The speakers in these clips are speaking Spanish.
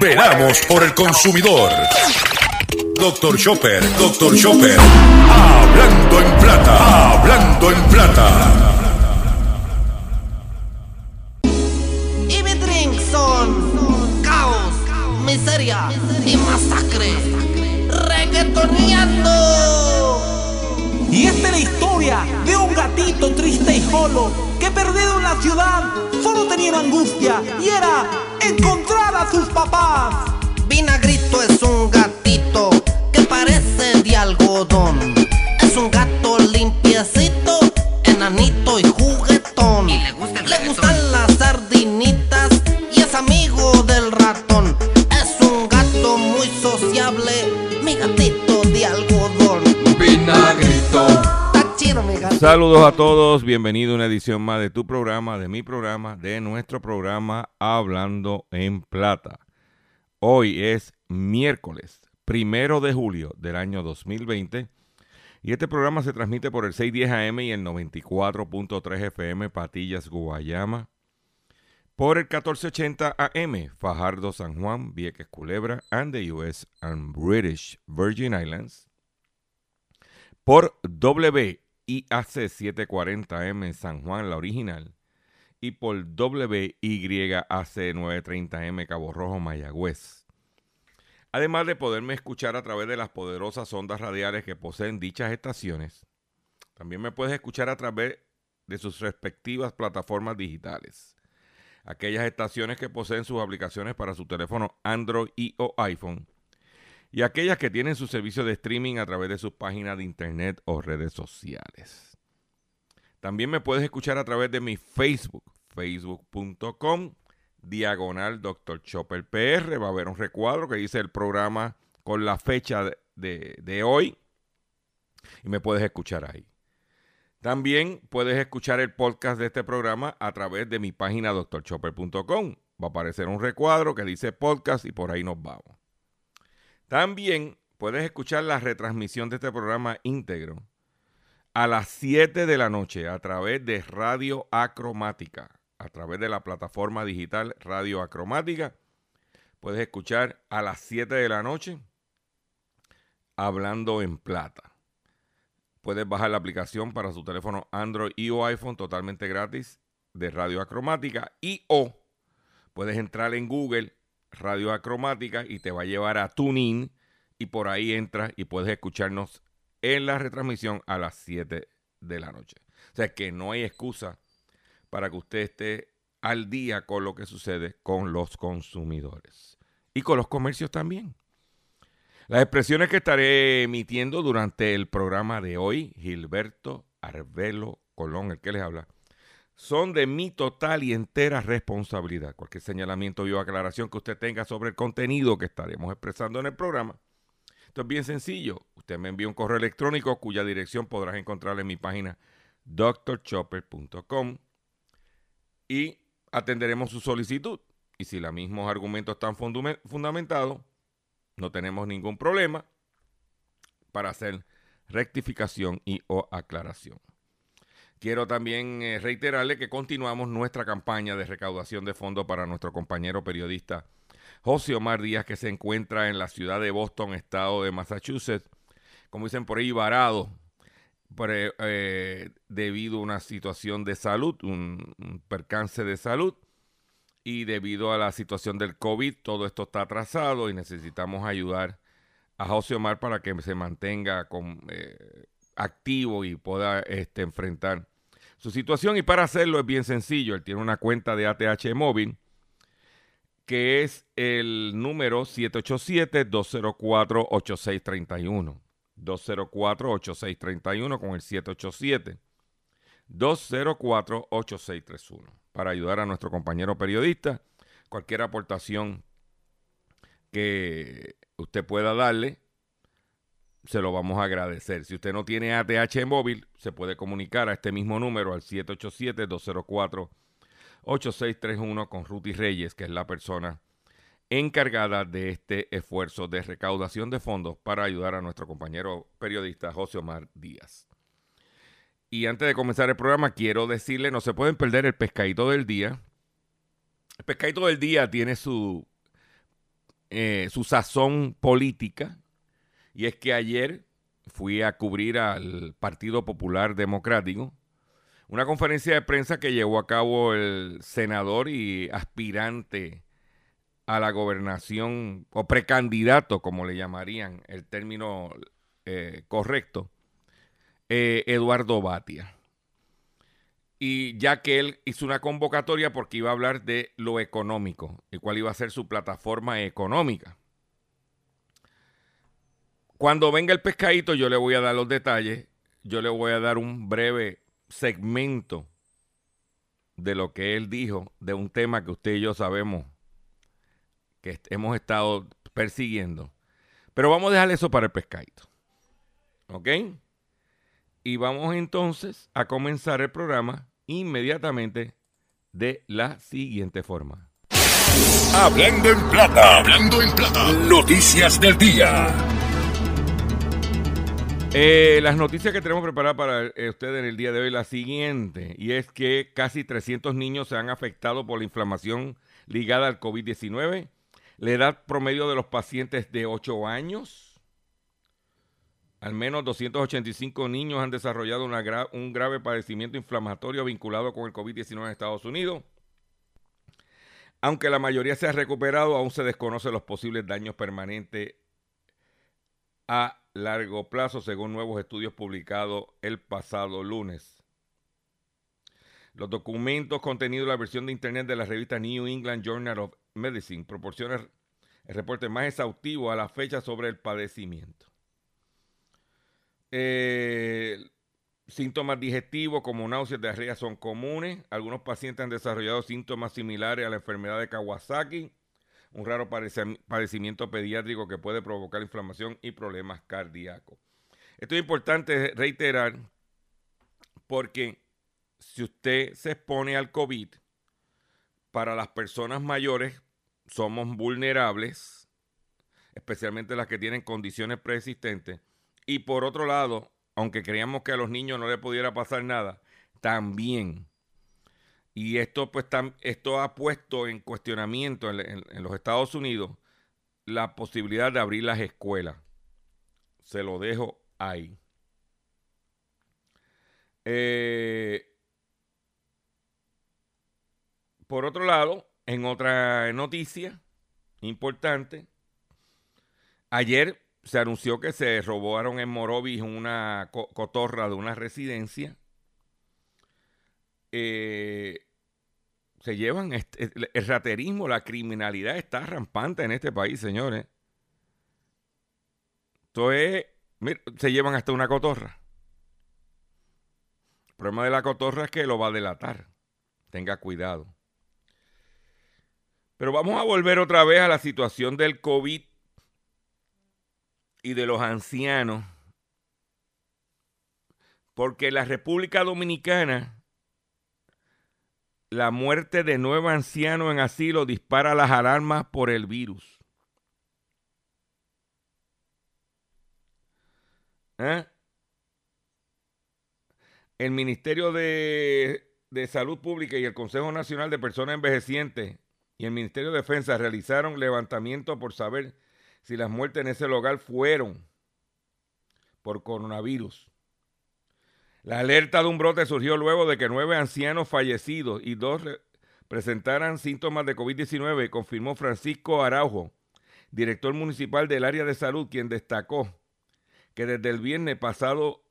Veramos por el consumidor. Doctor Chopper, Doctor Chopper. Hablando en plata, hablando en plata. Y mi drink son caos, miseria y masacre. Reggaetoneando. Y esta triste y solo que perdido en la ciudad solo tenía angustia y era encontrar a sus papás. Vinagrito es un gatito que parece de algodón. Es un gato Saludos a todos, bienvenido a una edición más de tu programa, de mi programa, de nuestro programa Hablando en Plata. Hoy es miércoles, primero de julio del año 2020 y este programa se transmite por el 610 AM y el 94.3 FM Patillas, Guayama, por el 1480 AM Fajardo, San Juan, Vieques, Culebra, and the US and British Virgin Islands, por WIAC 740M en San Juan, la original, y por WYAC 930M Cabo Rojo, Mayagüez. Además de poderme escuchar a través de las poderosas ondas radiales que poseen dichas estaciones, también me puedes escuchar a través de sus respectivas plataformas digitales. Aquellas estaciones que poseen sus aplicaciones para su teléfono Android y o iPhone y aquellas que tienen su servicio de streaming a través de sus páginas de internet o redes sociales. También me puedes escuchar a través de mi Facebook, facebook.com, diagonal Dr. Chopper PR. Va a haber un recuadro que dice el programa con la fecha de, de- hoy y me puedes escuchar ahí. También puedes escuchar el podcast de este programa a través de mi página drchopper.com. Va a aparecer un recuadro que dice podcast y por ahí nos vamos. También puedes escuchar la retransmisión de este programa íntegro a las 7 de la noche a través de Radio Acromática, a través de la plataforma digital Radio Acromática. Puedes escuchar a las 7 de la noche hablando en plata. Puedes bajar la aplicación para su teléfono Android y o iPhone totalmente gratis de Radio Acromática y o puedes entrar en Google Radio Acromática y te va a llevar a TuneIn y por ahí entras y puedes escucharnos en la retransmisión a las 7 de la noche. O sea que no hay excusa para que usted esté al día con lo que sucede con los consumidores y con los comercios también. Las expresiones que estaré emitiendo durante el programa de hoy, Gilberto Arbelo Colón, el que les habla, son de mi total y entera responsabilidad. Cualquier señalamiento o aclaración que usted tenga sobre el contenido que estaremos expresando en el programa. Esto es bien sencillo. Usted me envía un correo electrónico cuya dirección podrás encontrar en mi página drchopper.com y atenderemos su solicitud. Y si los mismos argumentos están fundamentados, no tenemos ningún problema para hacer rectificación y o aclaración. Quiero también eh, reiterarle que continuamos nuestra campaña de recaudación de fondos para nuestro compañero periodista José Omar Díaz, que se encuentra en la ciudad de Boston, estado de Massachusetts, como dicen por ahí, varado, eh, eh, debido a una situación de salud, un, percance de salud, y debido a la situación del COVID, todo esto está atrasado y necesitamos ayudar a José Omar para que se mantenga activo y pueda este, enfrentar su situación. Y para hacerlo es bien sencillo. Él tiene una cuenta de ATH móvil que es el número 787-204-8631. 204-8631 con el 787. 204-8631. Para ayudar a nuestro compañero periodista, cualquier aportación que usted pueda darle, se lo vamos a agradecer. Si usted no tiene ATH móvil, se puede comunicar a este mismo número al 787-204-8631 con Ruti Reyes, que es la persona encargada de este esfuerzo de recaudación de fondos para ayudar a nuestro compañero periodista José Omar Díaz. Y antes de comenzar el programa, quiero decirle, no se pueden perder el pescadito del día El pescadito del día tiene su, eh, su sazón política y es que ayer fui a cubrir al Partido Popular Democrático una conferencia de prensa que llevó a cabo el senador y aspirante a la gobernación, o precandidato, como le llamarían el término eh, correcto, eh, Eduardo Batia. Y ya que él hizo una convocatoria porque iba a hablar de lo económico y cuál iba a ser su plataforma económica. Cuando venga el pescadito, yo le voy a dar los detalles, yo le voy a dar un breve segmento de lo que él dijo de un tema que usted y yo sabemos que hemos estado persiguiendo. Pero vamos a dejar eso para el pescadito. ¿Ok? Y vamos entonces a comenzar el programa inmediatamente de la siguiente forma. Hablando en plata, hablando en plata, noticias del día. Eh, las noticias que tenemos preparadas para eh, ustedes en el día de hoy, la siguiente, y es que casi 300 niños se han afectado por la inflamación ligada al COVID-19. La edad promedio de los pacientes de 8 años. Al menos 285 niños han desarrollado un grave padecimiento inflamatorio vinculado con el COVID-19 en Estados Unidos. Aunque la mayoría se ha recuperado, aún se desconocen los posibles daños permanentes a largo plazo, según nuevos estudios publicados el pasado lunes. Los documentos contenidos en la versión de Internet de la revista New England Journal of Medicine proporcionan el reporte más exhaustivo a la fecha sobre el padecimiento. Eh, síntomas digestivos como náuseas, diarrea son comunes. Algunos pacientes han desarrollado síntomas similares a la enfermedad de Kawasaki un raro padecimiento pediátrico que puede provocar inflamación y problemas cardíacos. Esto es importante reiterar porque si usted se expone al COVID, para las personas mayores somos vulnerables, especialmente las que tienen condiciones preexistentes. Y por otro lado, aunque creíamos que a los niños no les pudiera pasar nada, también y esto, pues, esto ha puesto en cuestionamiento en, los Estados Unidos la posibilidad de abrir las escuelas. Se lo dejo ahí. Eh, por otro lado, en otra noticia importante, ayer se anunció que se robaron en Morovis una cotorra de una residencia eh, se llevan el raterismo, la criminalidad está rampante en este país, señores. Entonces, se llevan hasta una cotorra. El problema de la cotorra es que lo va a delatar. Tenga cuidado. Pero vamos a volver otra vez a la situación del COVID y de los ancianos. Porque la República Dominicana la muerte de nuevo anciano en asilo dispara las alarmas por el virus. ¿Eh? El Ministerio de, de, Salud Pública y el Consejo Nacional de Personas Envejecientes y el Ministerio de Defensa realizaron levantamiento por saber si las muertes en ese lugar fueron por coronavirus. La alerta de un brote surgió luego de que nueve ancianos fallecidos y dos presentaran síntomas de COVID-19, confirmó Francisco Araujo, director municipal del área de salud, quien destacó que desde el viernes pasado,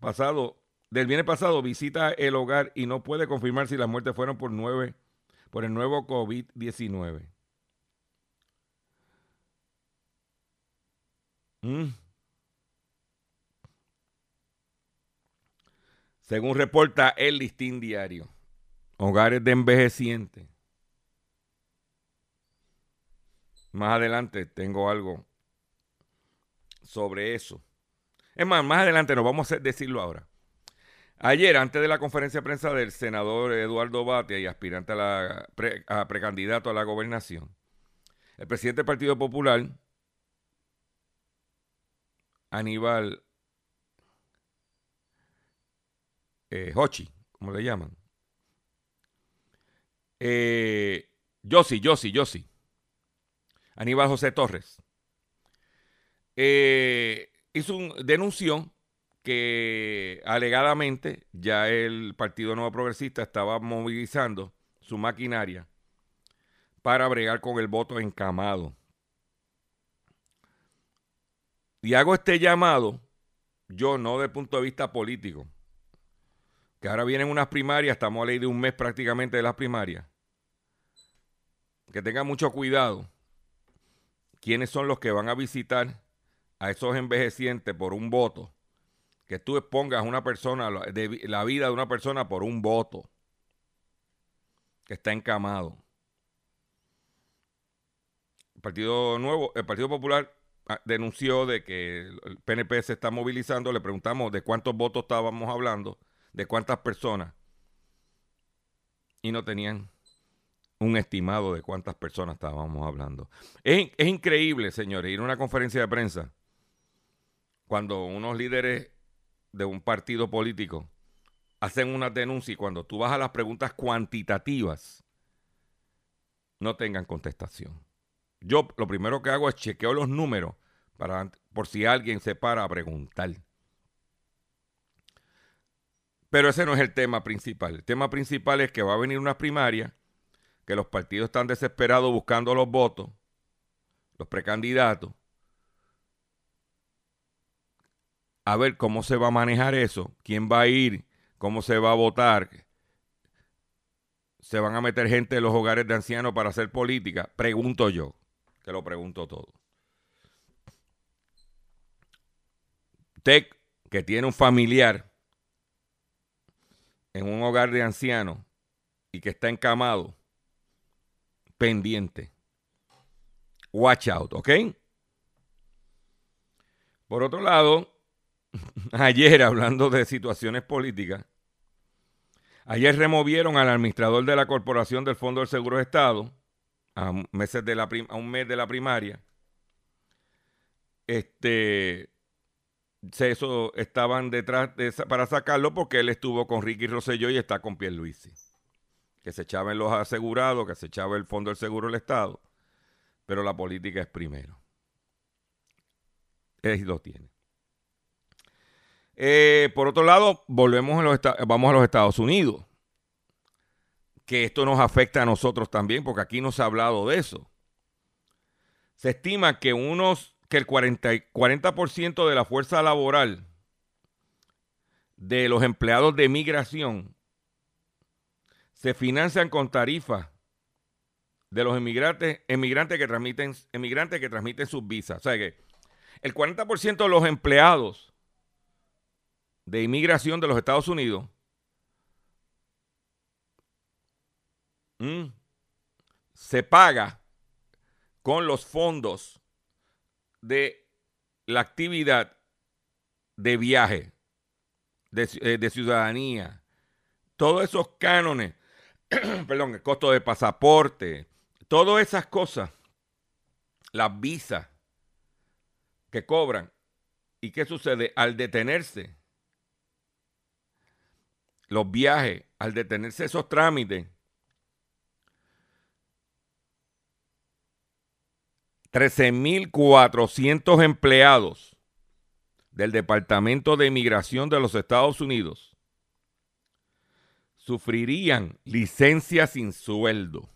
pasado del viernes pasado visita el hogar y no puede confirmar si las muertes fueron por nueve, por el nuevo COVID-19. Según reporta el Listín Diario, hogares de envejecientes. Más adelante tengo algo sobre eso. Es más, más adelante nos vamos a decirlo ahora. Ayer, antes de la conferencia de prensa del senador Eduardo Batia y aspirante a, la precandidato a la gobernación, el presidente del Partido Popular, Aníbal eh, Hochi, como le llaman, eh, Yo sí, yo sí, yo sí. Aníbal José Torres. Eh, hizo un, denunció que alegadamente ya el Partido Nuevo Progresista estaba movilizando su maquinaria para bregar con el voto encamado. Y hago este llamado, yo no desde el punto de vista político, que ahora vienen unas primarias, estamos a ley de un mes prácticamente de las primarias, que tengan mucho cuidado quiénes son los que van a visitar a esos envejecientes por un voto, que tú expongas una persona, la vida de una persona por un voto que está encamado. El Partido Nuevo, el Partido Popular ah, denunció de que el PNP se está movilizando. Le preguntamos de cuántos votos estábamos hablando, de cuántas personas. Y no tenían un estimado de cuántas personas estábamos hablando. Es, es increíble, señores, ir a una conferencia de prensa cuando unos líderes de un partido político hacen una denuncia y cuando tú vas a las preguntas cuantitativas, no tengan contestación. Yo lo primero que hago es chequeo los números para, por si alguien se para a preguntar. Pero ese no es el tema principal. El tema principal es que va a venir una primaria, que los partidos están desesperados buscando los votos, los precandidatos, a ver cómo se va a manejar eso, quién va a ir, cómo se va a votar, se van a meter gente en los hogares de ancianos para hacer política, pregunto yo, que lo pregunto todo. Usted que tiene un familiar en un hogar de ancianos y que está encamado, pendiente. Watch out, ¿ok? Por otro lado, ayer hablando de situaciones políticas, ayer removieron al administrador de la Corporación del Fondo del Seguro de Estado a, meses de la a un mes de la primaria. Este, eso estaban detrás de, para sacarlo porque él estuvo con Ricky Rosselló y está con Pierluisi. Que se echaba en los asegurados, que se echaba el Fondo del Seguro del Estado. Pero la política es primero. Él lo tiene. Eh, por otro lado, volvemos a los vamos a los Estados Unidos. Que esto nos afecta a nosotros también, porque aquí no se ha hablado de eso. Se estima que unos que el 40, 40% de la fuerza laboral de los empleados de migración se financian con tarifas de los emigrantes, emigrantes que transmiten, emigrantes que transmiten sus visas. O sea que el 40% de los empleados de inmigración de los Estados Unidos se paga con los fondos de la actividad de viaje, de, eh, de ciudadanía, todos esos cánones, perdón, el costo de pasaporte, todas esas cosas, las visas que cobran. ¿Y qué sucede? Al detenerse los viajes, al detenerse esos trámites, 13.400 empleados del Departamento de Inmigración de los Estados Unidos sufrirían licencia sin sueldo.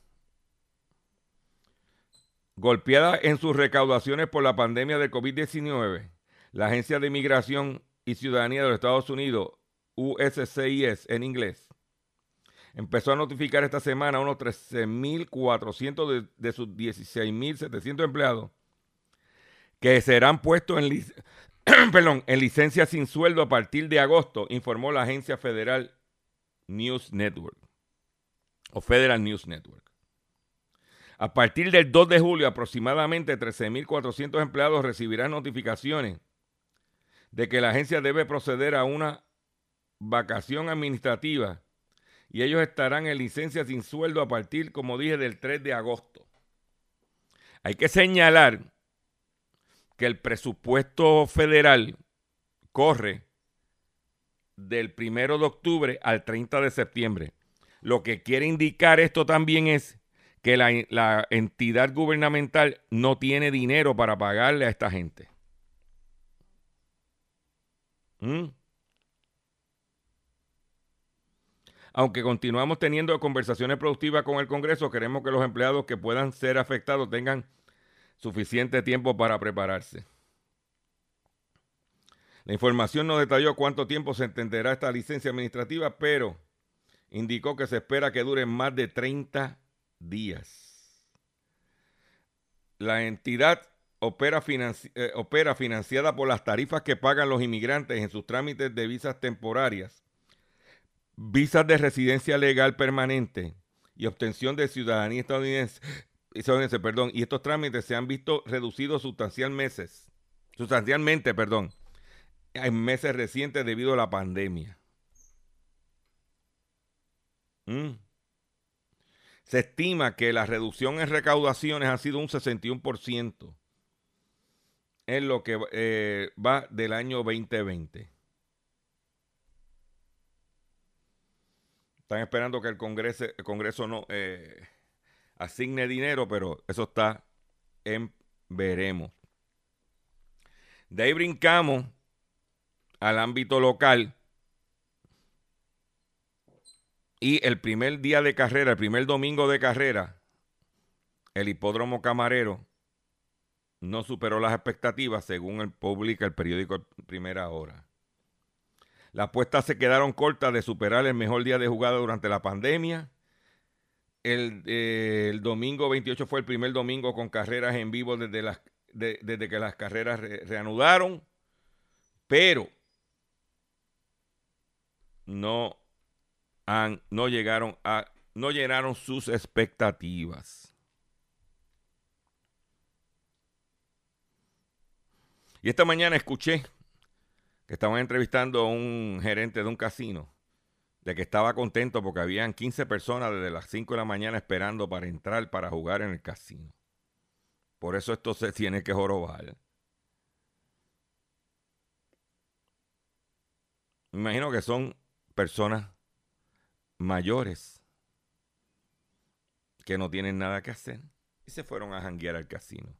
Golpeada en sus recaudaciones por la pandemia de COVID-19, la Agencia de Inmigración y Ciudadanía de los Estados Unidos USCIS en inglés, empezó a notificar esta semana a unos 13.400 de, de sus 16.700 empleados que serán puestos en, licencia sin sueldo a partir de agosto, informó la agencia federal News Network o Federal News Network. A partir del 2 de julio, aproximadamente 13.400 empleados recibirán notificaciones de que la agencia debe proceder a una vacación administrativa y ellos estarán en licencia sin sueldo a partir, como dije, del 3 de agosto. Hay que señalar que el presupuesto federal corre del 1 de octubre al 30 de septiembre. Lo que quiere indicar esto también es que la, entidad gubernamental no tiene dinero para pagarle a esta gente. ¿Mm? Aunque continuamos teniendo conversaciones productivas con el Congreso, queremos que los empleados que puedan ser afectados tengan suficiente tiempo para prepararse. La información no detalló cuánto tiempo se entenderá esta licencia administrativa, pero indicó que se espera que dure más de 30 días. La entidad opera, eh, opera financiada por las tarifas que pagan los inmigrantes en sus trámites de visas temporarias, visas de residencia legal permanente y obtención de ciudadanía estadounidense, perdón, y estos trámites se han visto reducidos sustancialmente, sustancialmente, perdón, en meses recientes debido a la pandemia. Mm. Se estima que la reducción en recaudaciones ha sido un 61% en lo que eh, va del año 2020. Están esperando que el Congreso, no eh, asigne dinero, pero eso está en veremos. De ahí brincamos al ámbito local. Y el primer día de carrera, el primer domingo de carrera, el hipódromo camarero no superó las expectativas según el publica el periódico Primera Hora. Las apuestas se quedaron cortas de superar el mejor día de jugada durante la pandemia. El, eh, domingo 28 fue el primer domingo con carreras en vivo desde, las, desde que las carreras reanudaron, pero no, han, no llegaron a, no llenaron sus expectativas. Y esta mañana escuché que estaban entrevistando a un gerente de un casino, de que estaba contento porque habían 15 personas desde las 5 de la mañana esperando para entrar para jugar en el casino. Por eso esto se tiene que jorobar. Me imagino que son personas mayores que no tienen nada que hacer y se fueron a janguear al casino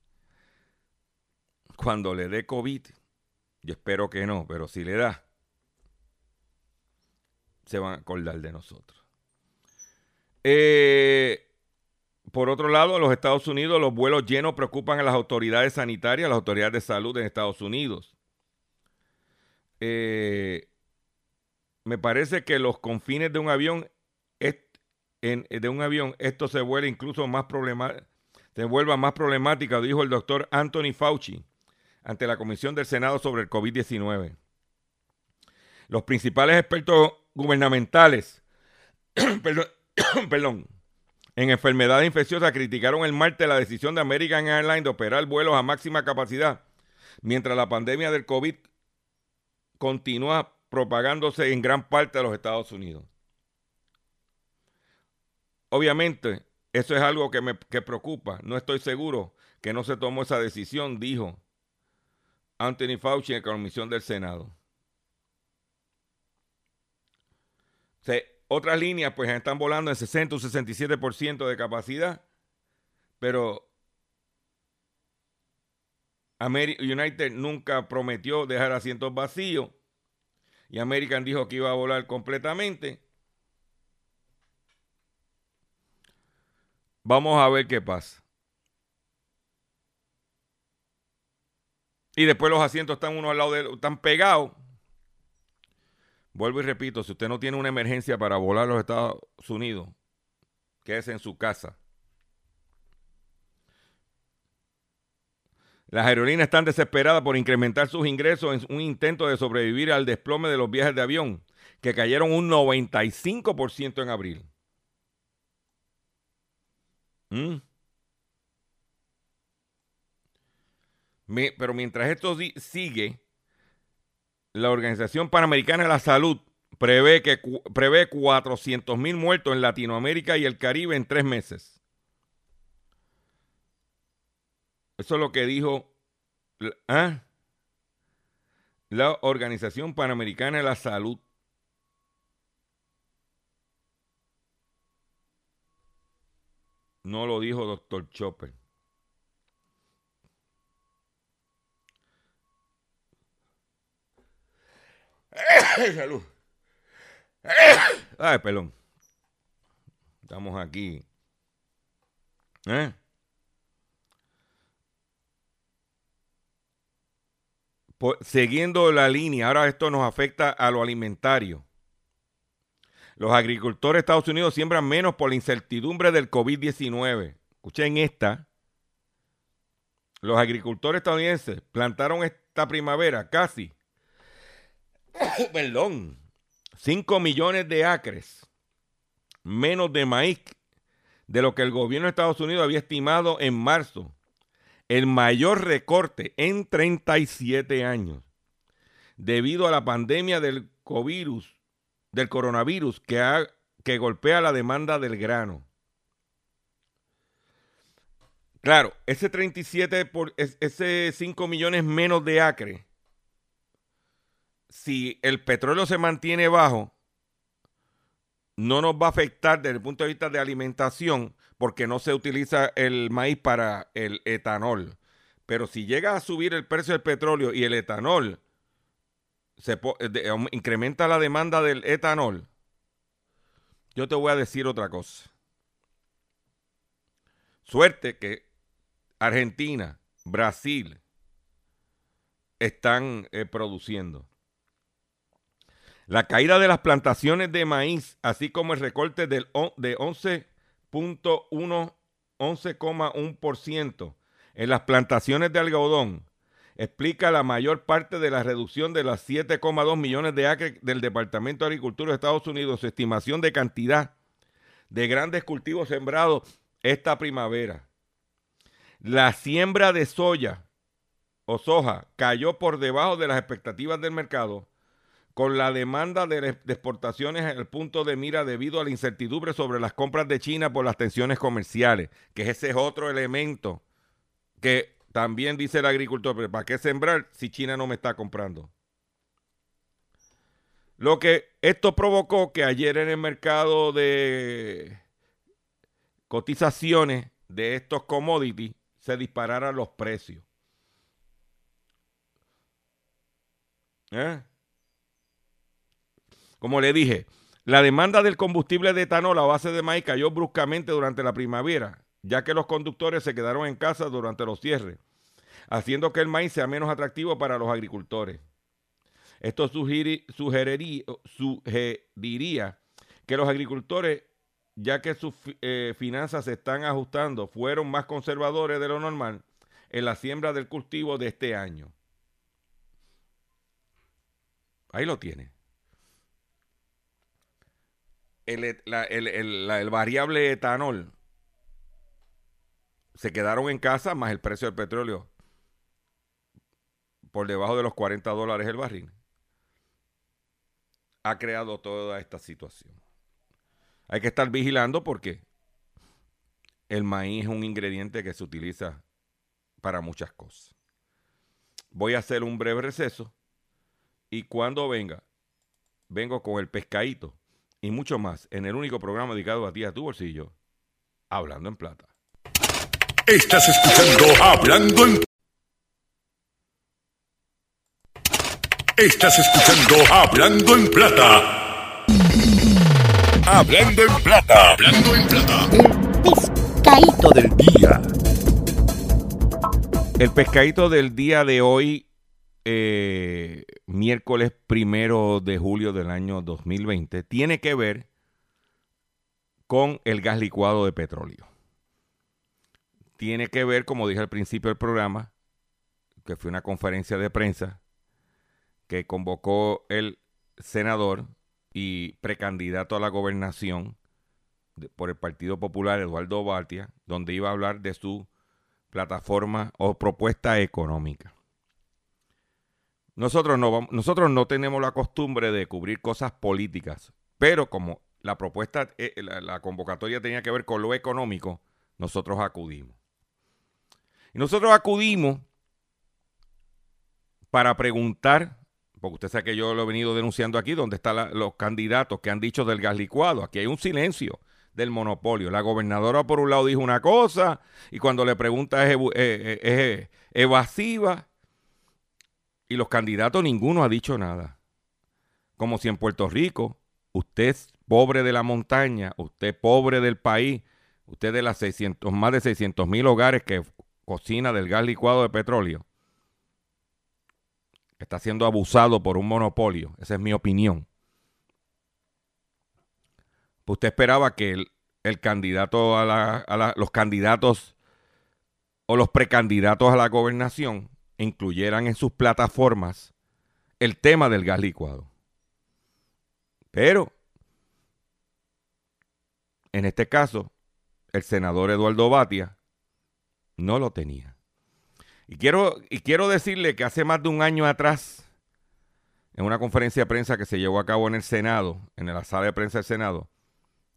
cuando le dé COVID, yo espero que no, pero si le da, se van a acordar de nosotros. Eh, por otro lado, en los Estados Unidos los vuelos llenos preocupan a las autoridades sanitarias, a las autoridades de salud en Estados Unidos. Eh, me parece que los confines de un avión, de un avión, esto se vuelve incluso más problemático, se vuelva más problemática, dijo el doctor Anthony Fauci, ante la Comisión del Senado sobre el COVID-19. Los principales expertos gubernamentales perdón, en enfermedades infecciosas criticaron el martes la decisión de American Airlines de operar vuelos a máxima capacidad mientras la pandemia del COVID continúa propagándose en gran parte de los Estados Unidos. Obviamente, eso es algo que me que preocupa. No estoy seguro que no se tomó esa decisión, dijo Anthony Fauci en la Comisión del Senado. otras líneas pues están volando en 60 o 67% de capacidad, pero United nunca prometió dejar asientos vacíos y American dijo que iba a volar completamente. Vamos a ver qué pasa. Y después los asientos están uno al lado de están pegados. Vuelvo y repito, si usted no tiene una emergencia para volar a los Estados Unidos, quédese en su casa. Las aerolíneas están desesperadas por incrementar sus ingresos en un intento de sobrevivir al desplome de los viajes de avión, que cayeron un 95% en abril. ¿Mm? Pero mientras esto sigue, la Organización Panamericana de la Salud prevé, que, prevé 400 mil muertos en Latinoamérica y el Caribe en tres meses. Eso es lo que dijo ¿ah? la Organización Panamericana de la Salud. No lo dijo doctor Chopper. Salud. Ay, pelón. Estamos aquí. ¿Eh? siguiendo la línea, ahora esto nos afecta a lo alimentario. Los agricultores de Estados Unidos siembran menos por la incertidumbre del COVID-19. Escuchen esta. Los agricultores estadounidenses plantaron esta primavera casi, perdón, 5 millones de acres menos de maíz de lo que el gobierno de Estados Unidos había estimado en marzo. El mayor recorte en 37 años debido a la pandemia del COVID del coronavirus que, que golpea la demanda del grano. Claro, ese 37 por ese 5 millones menos de acre, si el petróleo se mantiene bajo, no nos va a afectar desde el punto de vista de alimentación porque no se utiliza el maíz para el etanol. Pero si llega a subir el precio del petróleo y el etanol se incrementa la demanda del etanol, yo te voy a decir otra cosa. Suerte que Argentina, Brasil están eh, produciendo. La caída de las plantaciones de maíz, así como el recorte del, de 11.1, 11,1% en las plantaciones de algodón explica la mayor parte de la reducción de las 7,2 millones de acres del Departamento de Agricultura de Estados Unidos, su estimación de cantidad de grandes cultivos sembrados esta primavera. La siembra de soya o soja cayó por debajo de las expectativas del mercado con la demanda de, exportaciones en el punto de mira debido a la incertidumbre sobre las compras de China por las tensiones comerciales, que ese es otro elemento que también dice el agricultor, pero ¿para qué sembrar si China no me está comprando? Lo que esto provocó que ayer en el mercado de cotizaciones de estos commodities se dispararan los precios. ¿Eh? Como le dije, la demanda del combustible de etanol a base de maíz cayó bruscamente durante la primavera ya que los conductores se quedaron en casa durante los cierres, haciendo que el maíz sea menos atractivo para los agricultores. Esto sugeriría, que los agricultores, ya que sus eh, finanzas se están ajustando, fueron más conservadores de lo normal en la siembra del cultivo de este año. Ahí lo tiene. El, el variable etanol se quedaron en casa más el precio del petróleo por debajo de los 40 dólares el barril, ha creado toda esta situación. Hay que estar vigilando porque el maíz es un ingrediente que se utiliza para muchas cosas. Voy a hacer un breve receso y cuando venga, vengo con el pescadito y mucho más en el único programa dedicado a ti, a tu bolsillo, hablando en plata. Estás escuchando Hablando en Estás escuchando Hablando en Plata. Hablando en Plata. Hablando en Plata. El pescadito del día. El pescadito del día de hoy, eh, miércoles primero de julio del año 2020, tiene que ver con el gas licuado de petróleo tiene que ver, como dije al principio del programa, que fue una conferencia de prensa que convocó el senador y precandidato a la gobernación por el Partido Popular, Eduardo Baltia, donde iba a hablar de su plataforma o propuesta económica. Nosotros no, nosotros no tenemos la costumbre de cubrir cosas políticas, pero como la propuesta, eh, la convocatoria tenía que ver con lo económico, nosotros acudimos. Y nosotros acudimos para preguntar, porque usted sabe que yo lo he venido denunciando aquí, donde están los candidatos que han dicho del gas licuado. Aquí hay un silencio del monopolio. La gobernadora por un lado dijo una cosa y cuando le pregunta es, eh, eh, es evasiva y los candidatos ninguno ha dicho nada. Como si en Puerto Rico usted es pobre de la montaña, usted pobre del país, usted de las 600, más de 600 mil hogares que cocina del gas licuado de petróleo, está siendo abusado por un monopolio. Esa es mi opinión. Usted esperaba que el, candidato a, la, los candidatos o los precandidatos a la gobernación incluyeran en sus plataformas el tema del gas licuado. Pero, en este caso, el senador Eduardo Batia no lo tenía. Y quiero, y quiero decirle que hace más de un año atrás, en una conferencia de prensa que se llevó a cabo en el Senado, en la sala de prensa del Senado,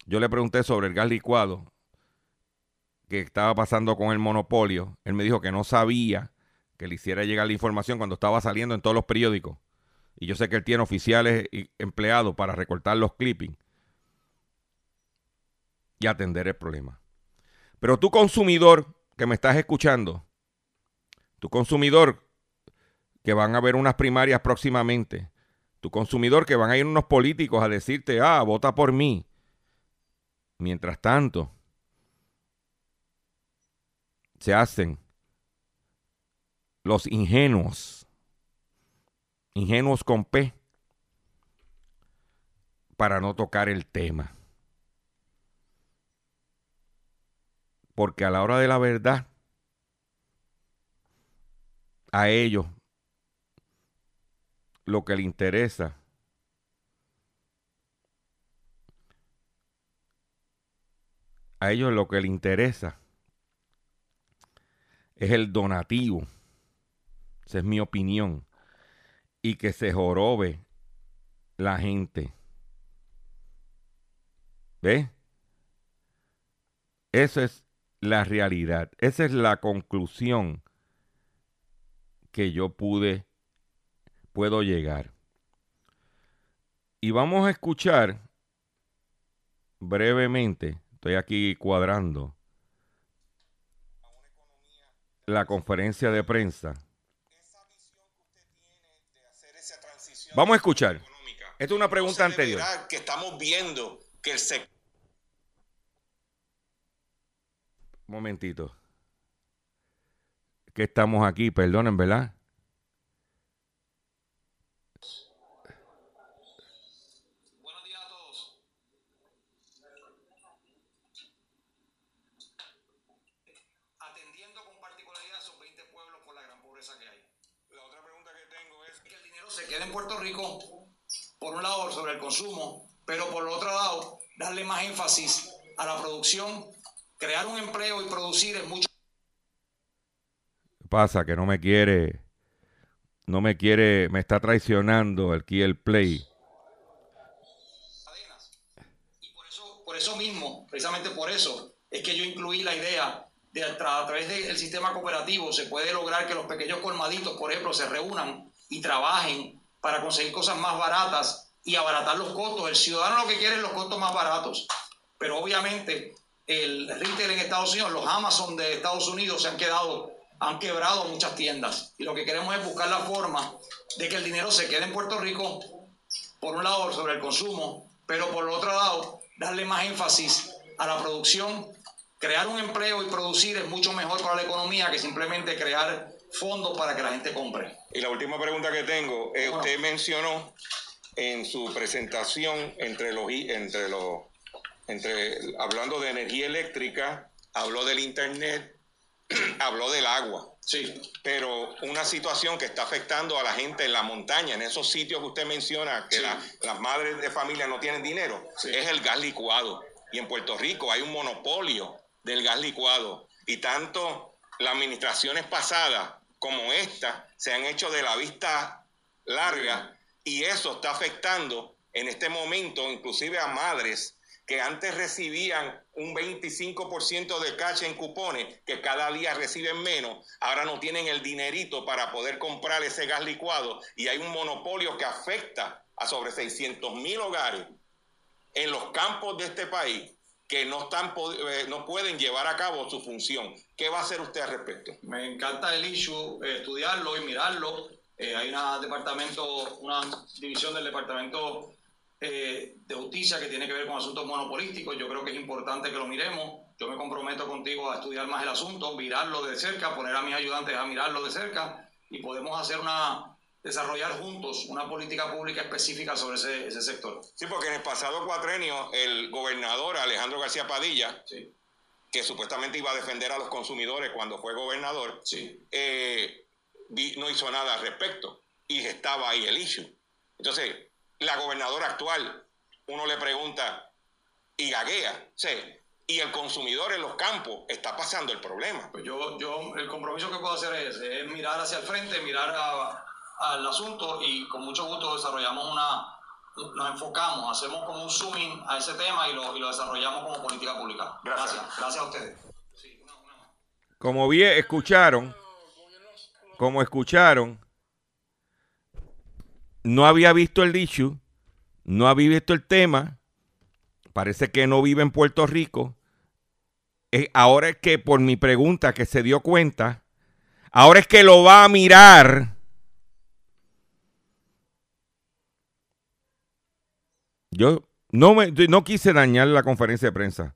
yo le pregunté sobre el gas licuado que estaba pasando con el monopolio. Él me dijo que no sabía que le hiciera llegar la información cuando estaba saliendo en todos los periódicos. Y yo sé que él tiene oficiales empleados para recortar los clippings y atender el problema. Pero tú consumidor que me estás escuchando, tu consumidor que van a haber unas primarias próximamente, tu consumidor que van a ir unos políticos a decirte, ah, vota por mí, Mientras tanto, se hacen los ingenuos, ingenuos con P, para no tocar el tema. Porque a la hora de la verdad, a ellos lo que le interesa a ellos lo que les interesa es el donativo. Es mi opinión. Y que se jorobe la gente. ¿Ve? Esa es la realidad. Esa es la conclusión que yo pude, puedo llegar. Y vamos a escuchar brevemente Estoy aquí cuadrando la conferencia de prensa. Vamos a escuchar. Esta es una pregunta anterior. Que estamos viendo que el momentito. Que estamos aquí, perdonen, ¿verdad? Queda en Puerto Rico, por un lado sobre el consumo, pero por el otro lado darle más énfasis a la producción, crear un empleo y producir es mucho. Pasa que no me quiere, no me quiere, me está traicionando el Key el Play. Y por eso, por eso mismo, precisamente por eso, es que yo incluí la idea de a través del sistema cooperativo se puede lograr que los pequeños colmaditos, por ejemplo, se reúnan y trabajen para conseguir cosas más baratas y abaratar los costos. El ciudadano lo que quiere es los costos más baratos, pero obviamente el retail en Estados Unidos, los Amazon de Estados Unidos se han quedado, han quebrado muchas tiendas y lo que queremos es buscar la forma de que el dinero se quede en Puerto Rico, por un lado sobre el consumo, pero por el otro lado darle más énfasis a la producción. Crear un empleo y producir es mucho mejor para la economía que simplemente crear fondos para que la gente compre. Y la última pregunta que tengo, es, usted mencionó en su presentación entre los entre los entre hablando de energía eléctrica, habló del internet, habló del agua. Sí. Pero una situación que está afectando a la gente en la montaña, en esos sitios que usted menciona, que las madres de familia no tienen dinero, es el gas licuado. Y en Puerto Rico hay un monopolio del gas licuado. Y tanto las administraciones pasadas como esta se han hecho de la vista larga y eso está afectando en este momento inclusive a madres que antes recibían un 25% de cash en cupones, que cada día reciben menos, ahora no tienen el dinerito para poder comprar ese gas licuado y hay un monopolio que afecta a sobre 600 mil hogares en los campos de este país que no, están, eh, no pueden llevar a cabo su función. ¿Qué va a hacer usted al respecto? Me encanta el issue, eh, estudiarlo y mirarlo. Eh, hay una departamento, una división del departamento de justicia que tiene que ver con asuntos monopolísticos. Yo creo que es importante que lo miremos. Yo me comprometo contigo a estudiar más el asunto, mirarlo de cerca, poner a mis ayudantes a mirarlo de cerca y podemos hacer una, desarrollar juntos una política pública específica sobre ese, ese, sector. Sí, porque en el pasado cuatrenio el gobernador Alejandro García Padilla, que supuestamente iba a defender a los consumidores cuando fue gobernador, sí. Eh, no hizo nada al respecto y estaba ahí el issue. Entonces, la gobernadora actual, uno le pregunta y gaguea, ¿sí? y el consumidor en los campos está pasando el problema. Pues yo, yo el compromiso que puedo hacer es, es mirar hacia el frente, mirar a al asunto y con mucho gusto desarrollamos una, nos enfocamos, hacemos como un zooming a ese tema y lo, y lo desarrollamos como política pública. Gracias. Gracias, a ustedes. Como bien escucharon, como escucharon, no había visto el dicho, no había visto el tema, parece que no vive en Puerto Rico. ahora es que por mi pregunta que se dio cuenta, ahora es que lo va a mirar Yo no, me, no quise dañar la conferencia de prensa,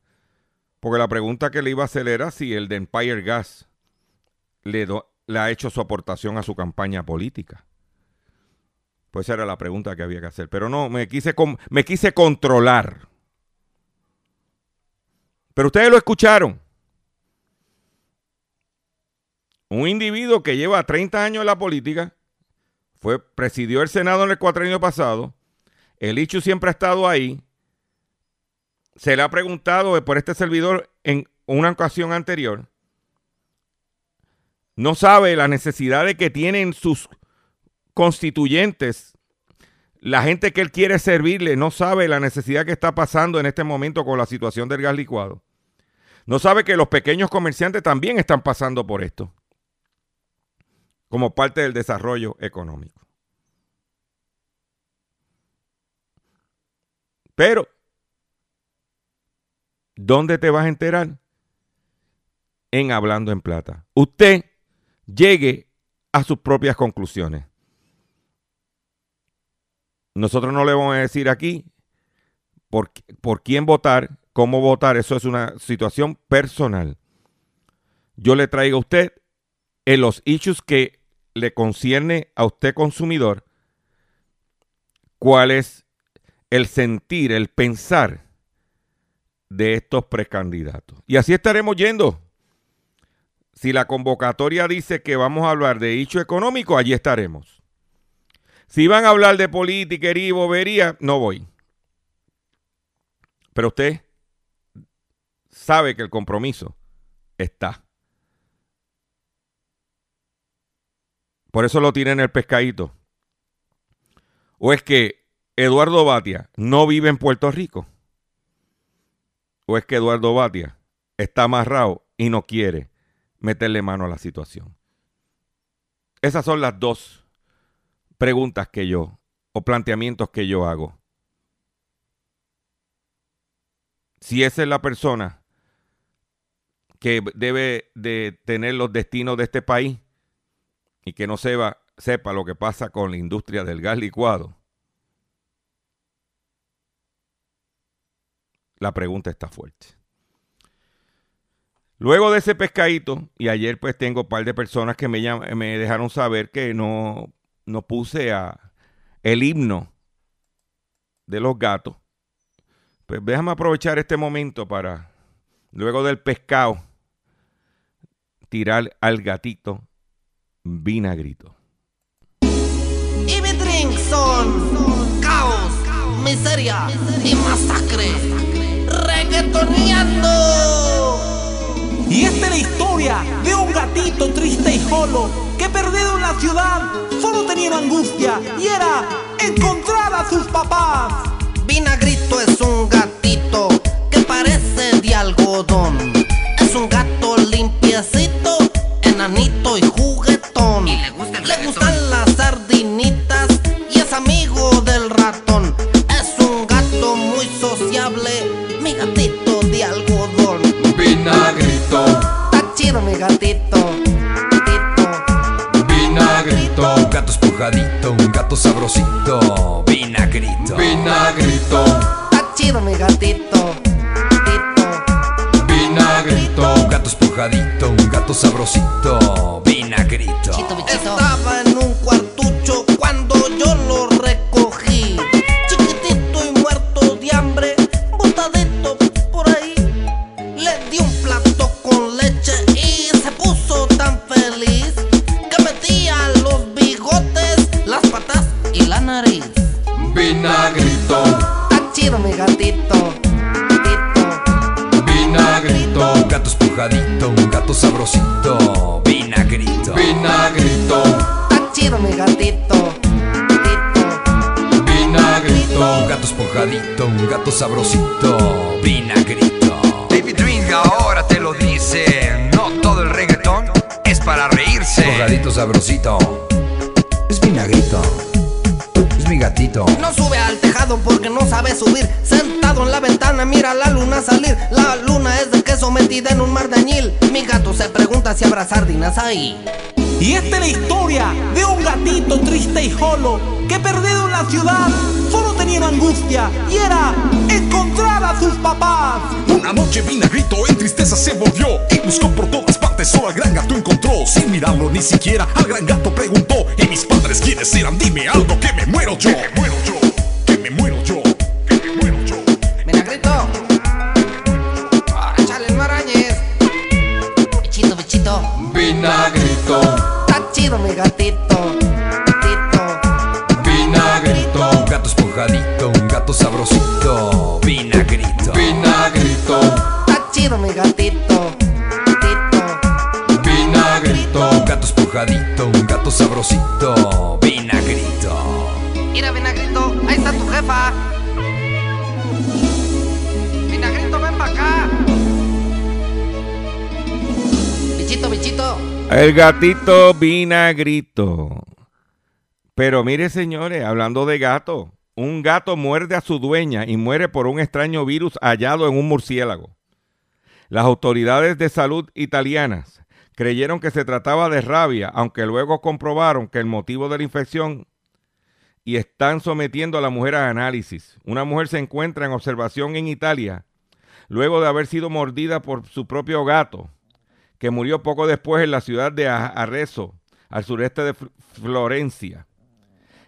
porque la pregunta que le iba a hacer era si el de Empire Gas le, ha hecho su aportación a su campaña política. Pues esa era la pregunta que había que hacer. Pero no, me quise, me quise controlar. Pero ustedes lo escucharon. Un individuo que lleva 30 años en la política, fue, presidió el Senado en el cuatrienio pasado, el Ichu siempre ha estado ahí. Se le ha preguntado por este servidor en una ocasión anterior. No sabe la necesidad de que tienen sus constituyentes. La gente que él quiere servirle no sabe la necesidad que está pasando en este momento con la situación del gas licuado. No sabe que los pequeños comerciantes también están pasando por esto como parte del desarrollo económico. Pero, ¿dónde te vas a enterar? En Hablando en Plata. Usted llegue a sus propias conclusiones. Nosotros no le vamos a decir aquí por, por quién votar, cómo votar. Eso es una situación personal. Yo le traigo a usted en los issues que le concierne a usted consumidor, cuál es el sentir, el pensar de estos precandidatos. Y así estaremos yendo. Si la convocatoria dice que vamos a hablar de hecho económico, allí estaremos. Si van a hablar de política y bobería, no voy. Pero usted sabe que el compromiso está. Por eso lo tiene en el pescadito. O es que Eduardo Batia no vive en Puerto Rico? ¿O es que Eduardo Batia está amarrado y no quiere meterle mano a la situación? Esas son las dos preguntas que yo, o planteamientos que yo hago. Si esa es la persona que debe de tener los destinos de este país y que no sepa, sepa lo que pasa con la industria del gas licuado, la pregunta está fuerte. Luego de ese pescadito, y ayer pues tengo un par de personas que me, me dejaron saber que no, no puse a el himno de los gatos. Pues déjame aprovechar este momento para, luego del pescado, tirar al gatito vinagrito. Son caos, miseria y masacre Y esta es la historia de un gatito triste y solo que perdido en la ciudad solo tenía angustia y era metida en un mar de añil. Mi gato se pregunta si habrá sardinas ahí. Y esta es la historia de un gatito triste y jolo que perdido en la ciudad solo tenía una angustia y era encontrar a sus papás. Una noche Vinagrito en tristeza se volvió y buscó por todas partes, solo al gran gato encontró. Sin mirarlo ni siquiera, al gran gato preguntó: ¿Y mis padres quiénes eran? Dime algo que me muero yo. Que me muero yo, que me muero El gatito vinagrito. Pero mire, señores, hablando de gato, un gato muerde a su dueña y muere por un extraño virus hallado en un murciélago. Las autoridades de salud italianas creyeron que se trataba de rabia, aunque luego comprobaron que el motivo de la infección y están sometiendo a la mujer a análisis. Una mujer se encuentra en observación en Italia luego de haber sido mordida por su propio gato que murió poco después en la ciudad de Arezzo, al sureste de Florencia.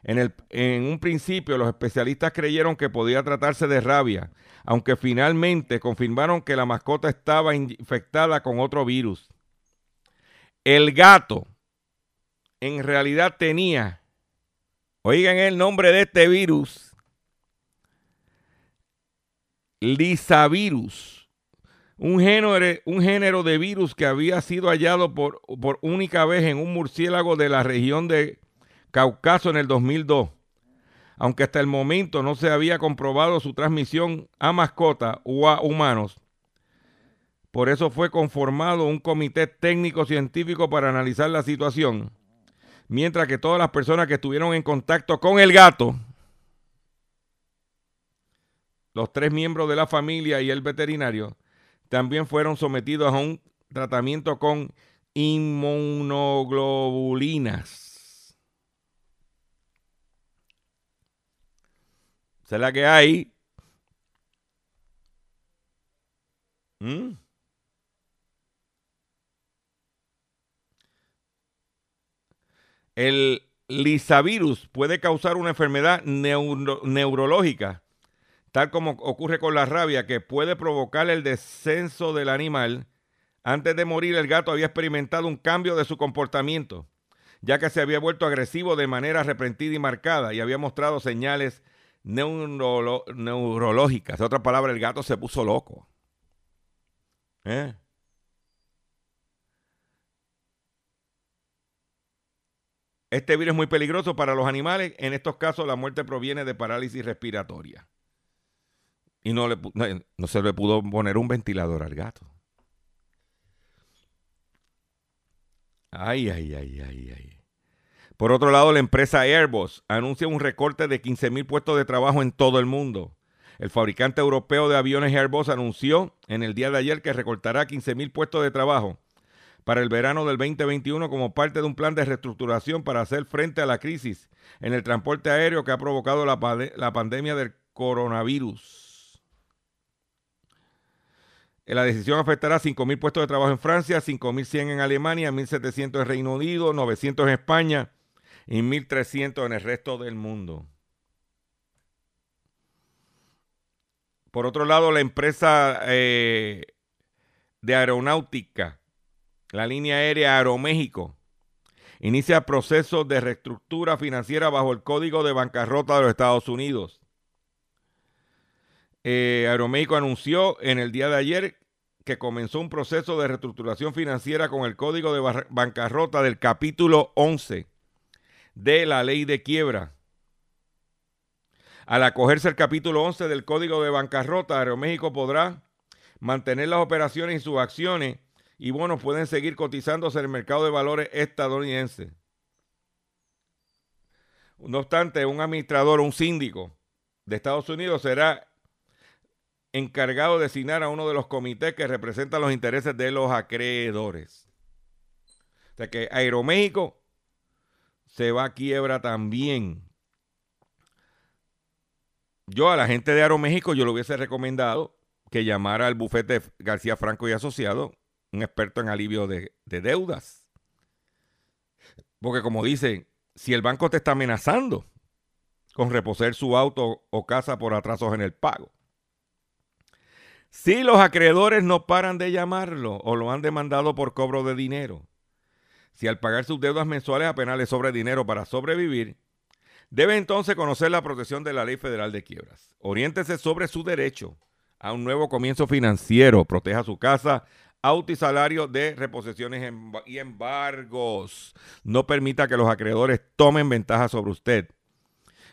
En, el, en, un principio los especialistas creyeron que podía tratarse de rabia, aunque finalmente confirmaron que la mascota estaba infectada con otro virus. El gato en realidad tenía, oigan el nombre de este virus, Lisavirus un género, un género de virus que había sido hallado por, por, única vez en un murciélago de la región de Cáucaso en el 2002, aunque hasta el momento no se había comprobado su transmisión a mascotas o a humanos. Por eso fue conformado un comité técnico científico para analizar la situación, mientras que todas las personas que estuvieron en contacto con el gato, los tres miembros de la familia y el veterinario, también fueron sometidos a un tratamiento con inmunoglobulinas. ¿Se la que hay? ¿Mm? El lisavirus puede causar una enfermedad neuro neurológica tal como ocurre con la rabia, que puede provocar el descenso del animal. Antes de morir, el gato había experimentado un cambio de su comportamiento, ya que se había vuelto agresivo de manera repentina y marcada y había mostrado señales neuro neurológicas. En otra palabra, el gato se puso loco. ¿Eh? Este virus es muy peligroso para los animales. En estos casos, la muerte proviene de parálisis respiratoria. Y no, le, no, se le pudo poner un ventilador al gato. Ay, ay, ay, ay, ay. Por otro lado, la empresa Airbus anuncia un recorte de 15 mil puestos de trabajo en todo el mundo. El fabricante europeo de aviones Airbus anunció en el día de ayer que recortará 15 mil puestos de trabajo para el verano del 2021 como parte de un plan de reestructuración para hacer frente a la crisis en el transporte aéreo que ha provocado la pandemia del coronavirus. La decisión afectará a 5.000 puestos de trabajo en Francia, 5.100 en Alemania, 1.700 en Reino Unido, 900 en España y 1.300 en el resto del mundo. Por otro lado, la empresa eh, de aeronáutica, la línea aérea Aeroméxico, inicia procesos de reestructura financiera bajo el Código de Bancarrota de los Estados Unidos. Eh, Aeroméxico anunció en el día de ayer que comenzó un proceso de reestructuración financiera con el Código de Bancarrota del capítulo 11 de la ley de quiebra. Al acogerse el capítulo 11 del Código de Bancarrota, Aeroméxico podrá mantener las operaciones y sus acciones y bonos pueden seguir cotizándose en el mercado de valores estadounidense. No obstante, un administrador un síndico de Estados Unidos será encargado de designar a uno de los comités que representan los intereses de los acreedores. O sea que Aeroméxico se va a quiebra también. Yo a la gente de Aeroméxico yo le hubiese recomendado que llamara al bufete García Franco y Asociado, un experto en alivio de, deudas. Porque como dicen, si el banco te está amenazando con reposer su auto o casa por atrasos en el pago, si los acreedores no paran de llamarlo o lo han demandado por cobro de dinero, si al pagar sus deudas mensuales apenas le sobre dinero para sobrevivir, Debe entonces conocer la protección de la Ley Federal de Quiebras. Oriéntese sobre su derecho a un nuevo comienzo financiero. Proteja su casa, auto y salario de reposiciones y embargos. No permita que los acreedores tomen ventaja sobre usted.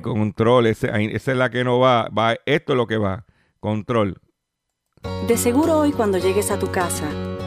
Control, esa es la que no va, va, esto es lo que va, control. De seguro hoy cuando llegues a tu casa,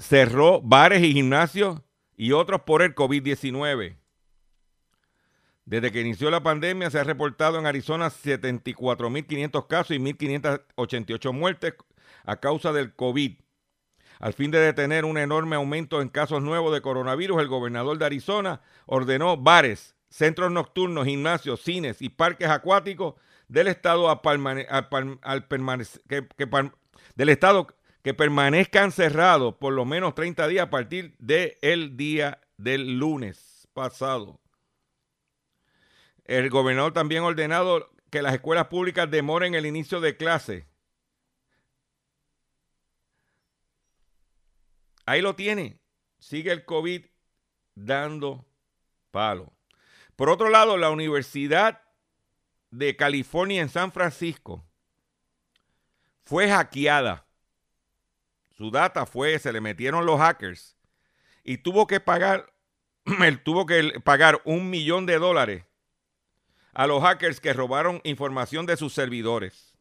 cerró bares y gimnasios y otros por el COVID-19. Desde que inició la pandemia se ha reportado en Arizona 74.500 casos y 1.588 muertes a causa del COVID. Al fin de detener un enorme aumento en casos nuevos de coronavirus, el gobernador de Arizona ordenó bares, centros nocturnos, gimnasios, cines y parques acuáticos del estado al, del estado que permanezcan cerrados por lo menos 30 días a partir del día del lunes pasado. El gobernador también ha ordenado que las escuelas públicas demoren el inicio de clase. Ahí lo tiene. Sigue el COVID dando palo. Por otro lado, la Universidad de California en San Francisco fue hackeada su data fue, se le metieron los hackers y tuvo que pagar, él tuvo que pagar un millón de dólares a los hackers que robaron información de sus servidores.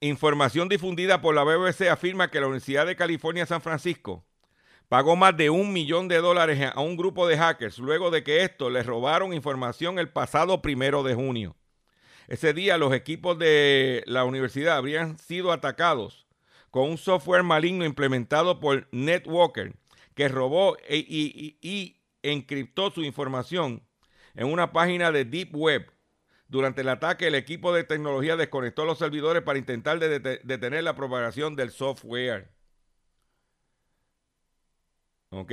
Información difundida por la BBC afirma que la Universidad de California San Francisco pagó más de un millón de dólares a un grupo de hackers luego de que estos les robaron información el pasado primero de junio. Ese día los equipos de la universidad habrían sido atacados con un software maligno implementado por Netwalker que robó e, y, encriptó su información en una página de Deep Web Durante el ataque, el equipo de tecnología desconectó los servidores para intentar de- de- detener la propagación del software. ¿Ok?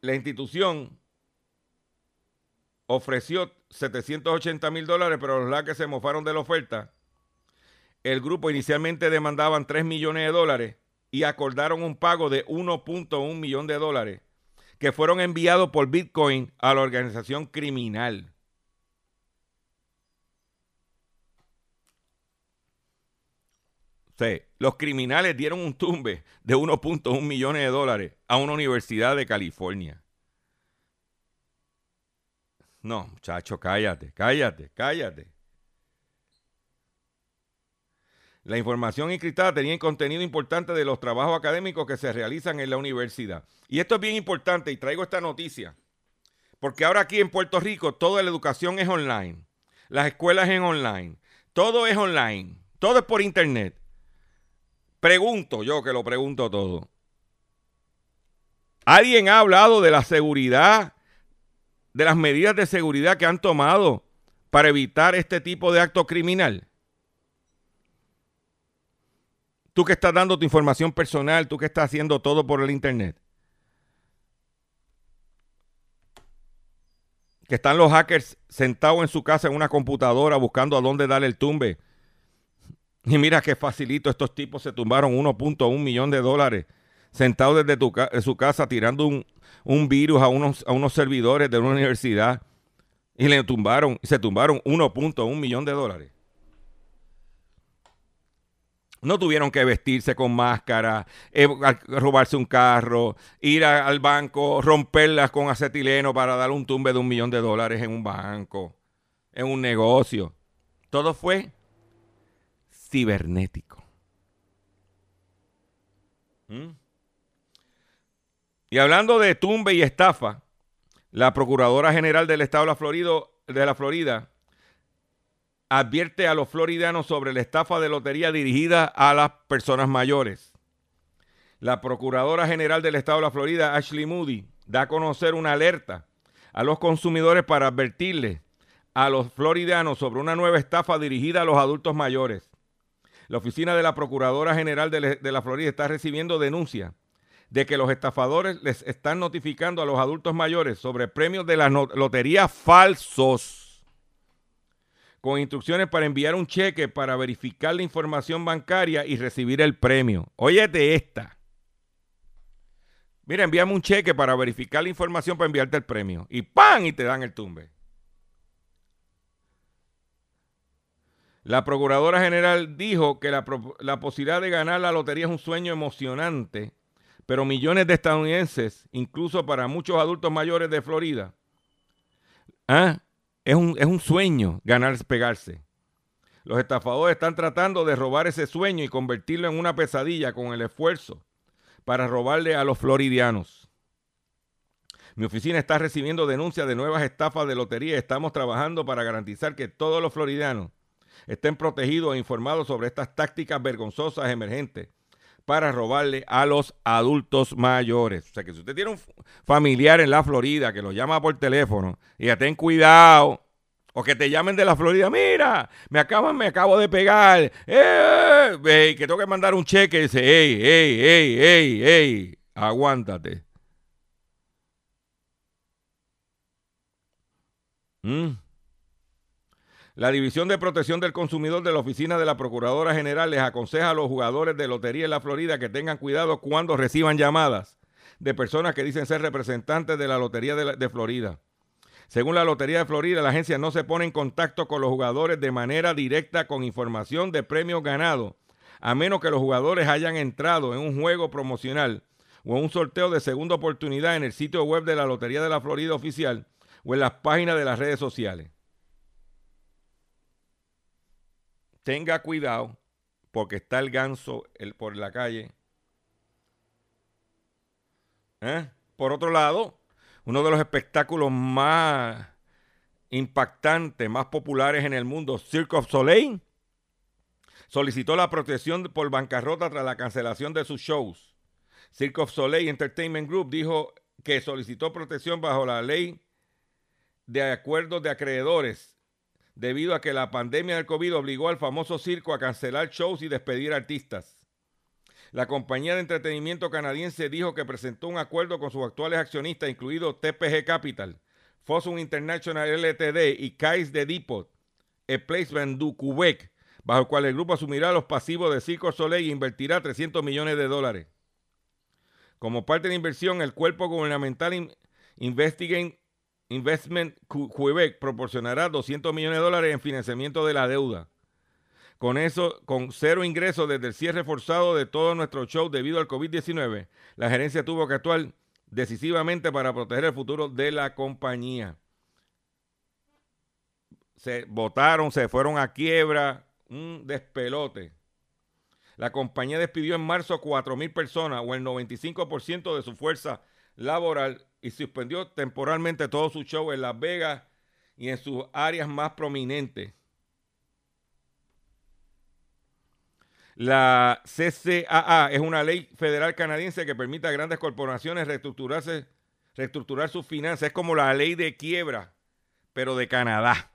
La institución ofreció 780 mil dólares, pero los hackers se mofaron de la oferta. El grupo inicialmente demandaban 3 millones de dólares y acordaron un pago de 1.1 millón de dólares que fueron enviados por Bitcoin a la organización criminal. Sí, los criminales dieron un tumbe de 1.1 millones de dólares a una universidad de California. No, muchacho, cállate, cállate, cállate. La información encriptada tenía contenido importante de los trabajos académicos que se realizan en la universidad. Y esto es bien importante y traigo esta noticia. Porque ahora aquí en Puerto Rico toda la educación es online. Las escuelas en online. Todo es online. Todo es por internet. Pregunto, yo que lo pregunto todo. ¿Alguien ha hablado de la seguridad, de las medidas de seguridad que han tomado para evitar este tipo de acto criminal? Tú que estás dando tu información personal, tú que estás haciendo todo por el internet. Que están los hackers sentados en su casa en una computadora buscando a dónde dar el tumbe. Y mira qué facilito, estos tipos se tumbaron 1.1 millón de dólares sentados desde su casa tirando un, virus a unos, a unos servidores de una universidad. Y le tumbaron, se tumbaron 1.1 millón de dólares. No tuvieron que vestirse con máscara, eh, robarse un carro, ir al banco, romperlas con acetileno para dar un tumbe de un millón de dólares en un banco, en un negocio. Todo fue cibernético. ¿Mm? Y hablando de tumbe y estafa, la Procuradora General del Estado de la Florida, advierte a los floridanos sobre la estafa de lotería dirigida a las personas mayores. La Procuradora General del Estado de la Florida, Ashley Moody, da a conocer una alerta a los consumidores para advertirles a los floridanos sobre una nueva estafa dirigida a los adultos mayores. La oficina de la Procuradora General de, de la Florida está recibiendo denuncias de que los estafadores les están notificando a los adultos mayores sobre premios de la no- lotería falsos con instrucciones para enviar un cheque para verificar la información bancaria y recibir el premio. Óyete esta. Mira, envíame un cheque para verificar la información para enviarte el premio. Y ¡pam! Y te dan el tumbe. La Procuradora General dijo que la, la posibilidad de ganar la lotería es un sueño emocionante, pero millones de estadounidenses, incluso para muchos adultos mayores de Florida, ¿ah? es, un, es un sueño ganar, pegarse. Los estafadores están tratando de robar ese sueño y convertirlo en una pesadilla con el esfuerzo para robarle a los floridianos. Mi oficina está recibiendo denuncias de nuevas estafas de lotería estamos trabajando para garantizar que todos los floridianos estén protegidos e informados sobre estas tácticas vergonzosas emergentes para robarle a los adultos mayores. O sea que si usted tiene un familiar en la Florida que lo llama por teléfono y ya ten cuidado, o que te llamen de la Florida, mira, me acaban, me acabo de pegar, eh, eh, que tengo que mandar un cheque, y dice, ey, ey, ey, ey, ey, aguántate. Mm. La División de Protección del Consumidor de la Oficina de la Procuradora General les aconseja a los jugadores de lotería en la Florida que tengan cuidado cuando reciban llamadas de personas que dicen ser representantes de la Lotería de, de Florida. Según la Lotería de Florida, la agencia no se pone en contacto con los jugadores de manera directa con información de premios ganados, a menos que los jugadores hayan entrado en un juego promocional o en un sorteo de segunda oportunidad en el sitio web de la Lotería de la Florida oficial o en las páginas de las redes sociales. Tenga cuidado porque está el ganso el- por la calle. ¿Eh? Por otro lado, uno de los espectáculos más impactantes, más populares en el mundo, Cirque of Soleil, solicitó la protección por bancarrota tras la cancelación de sus shows. Cirque of Soleil Entertainment Group dijo que solicitó protección bajo la ley de acuerdos de acreedores debido a que la pandemia del COVID obligó al famoso circo a cancelar shows y despedir artistas. La compañía de entretenimiento canadiense dijo que presentó un acuerdo con sus actuales accionistas, incluido TPG Capital, Fosun International LTD y Cais de Depot, a Placement du Quebec, bajo el cual el grupo asumirá los pasivos de Circo Soleil e invertirá 300 millones de dólares. Como parte de la inversión, el cuerpo gubernamental Investigate Investment Quebec proporcionará 200 millones de dólares en financiamiento de la deuda. Con eso, con cero ingresos desde el cierre forzado de todo nuestro show debido al COVID-19, la gerencia tuvo que actuar decisivamente para proteger el futuro de la compañía. Se votaron, se fueron a quiebra, un despelote. La compañía despidió en marzo 4.000 personas o el 95% de su fuerza laboral y suspendió temporalmente todo su show en Las Vegas y en sus áreas más prominentes. La CCAA es una ley federal canadiense que permite a grandes corporaciones reestructurarse, reestructurar sus finanzas. Es como la ley de quiebra, pero de Canadá.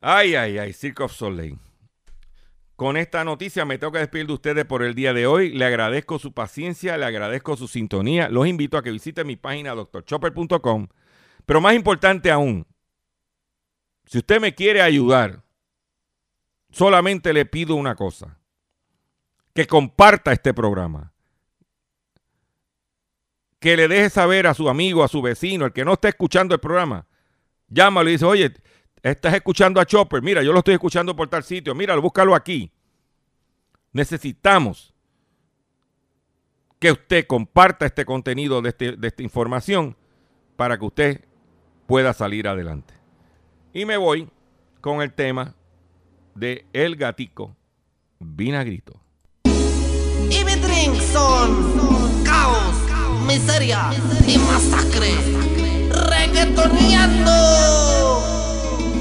Ay, ay, ay, Cirque of Soleil. Con esta noticia me tengo que despedir de ustedes por el día de hoy. Le agradezco su paciencia, le agradezco su sintonía. Los invito a que visiten mi página doctorchopper.com. Pero más importante aún, si usted me quiere ayudar, solamente le pido una cosa. Que comparta este programa. Que le deje saber a su amigo, a su vecino, el que no esté escuchando el programa. Llámalo y dice, oye, estás escuchando a Chopper, mira, yo lo estoy escuchando por tal sitio, míralo, búscalo aquí. Necesitamos que usted comparta este contenido de, este, esta información para que usted pueda salir adelante. Y me voy con el tema de El Gatico Vinagrito. Y mi drink son caos, miseria y masacre. Reggaetoneando.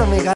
no me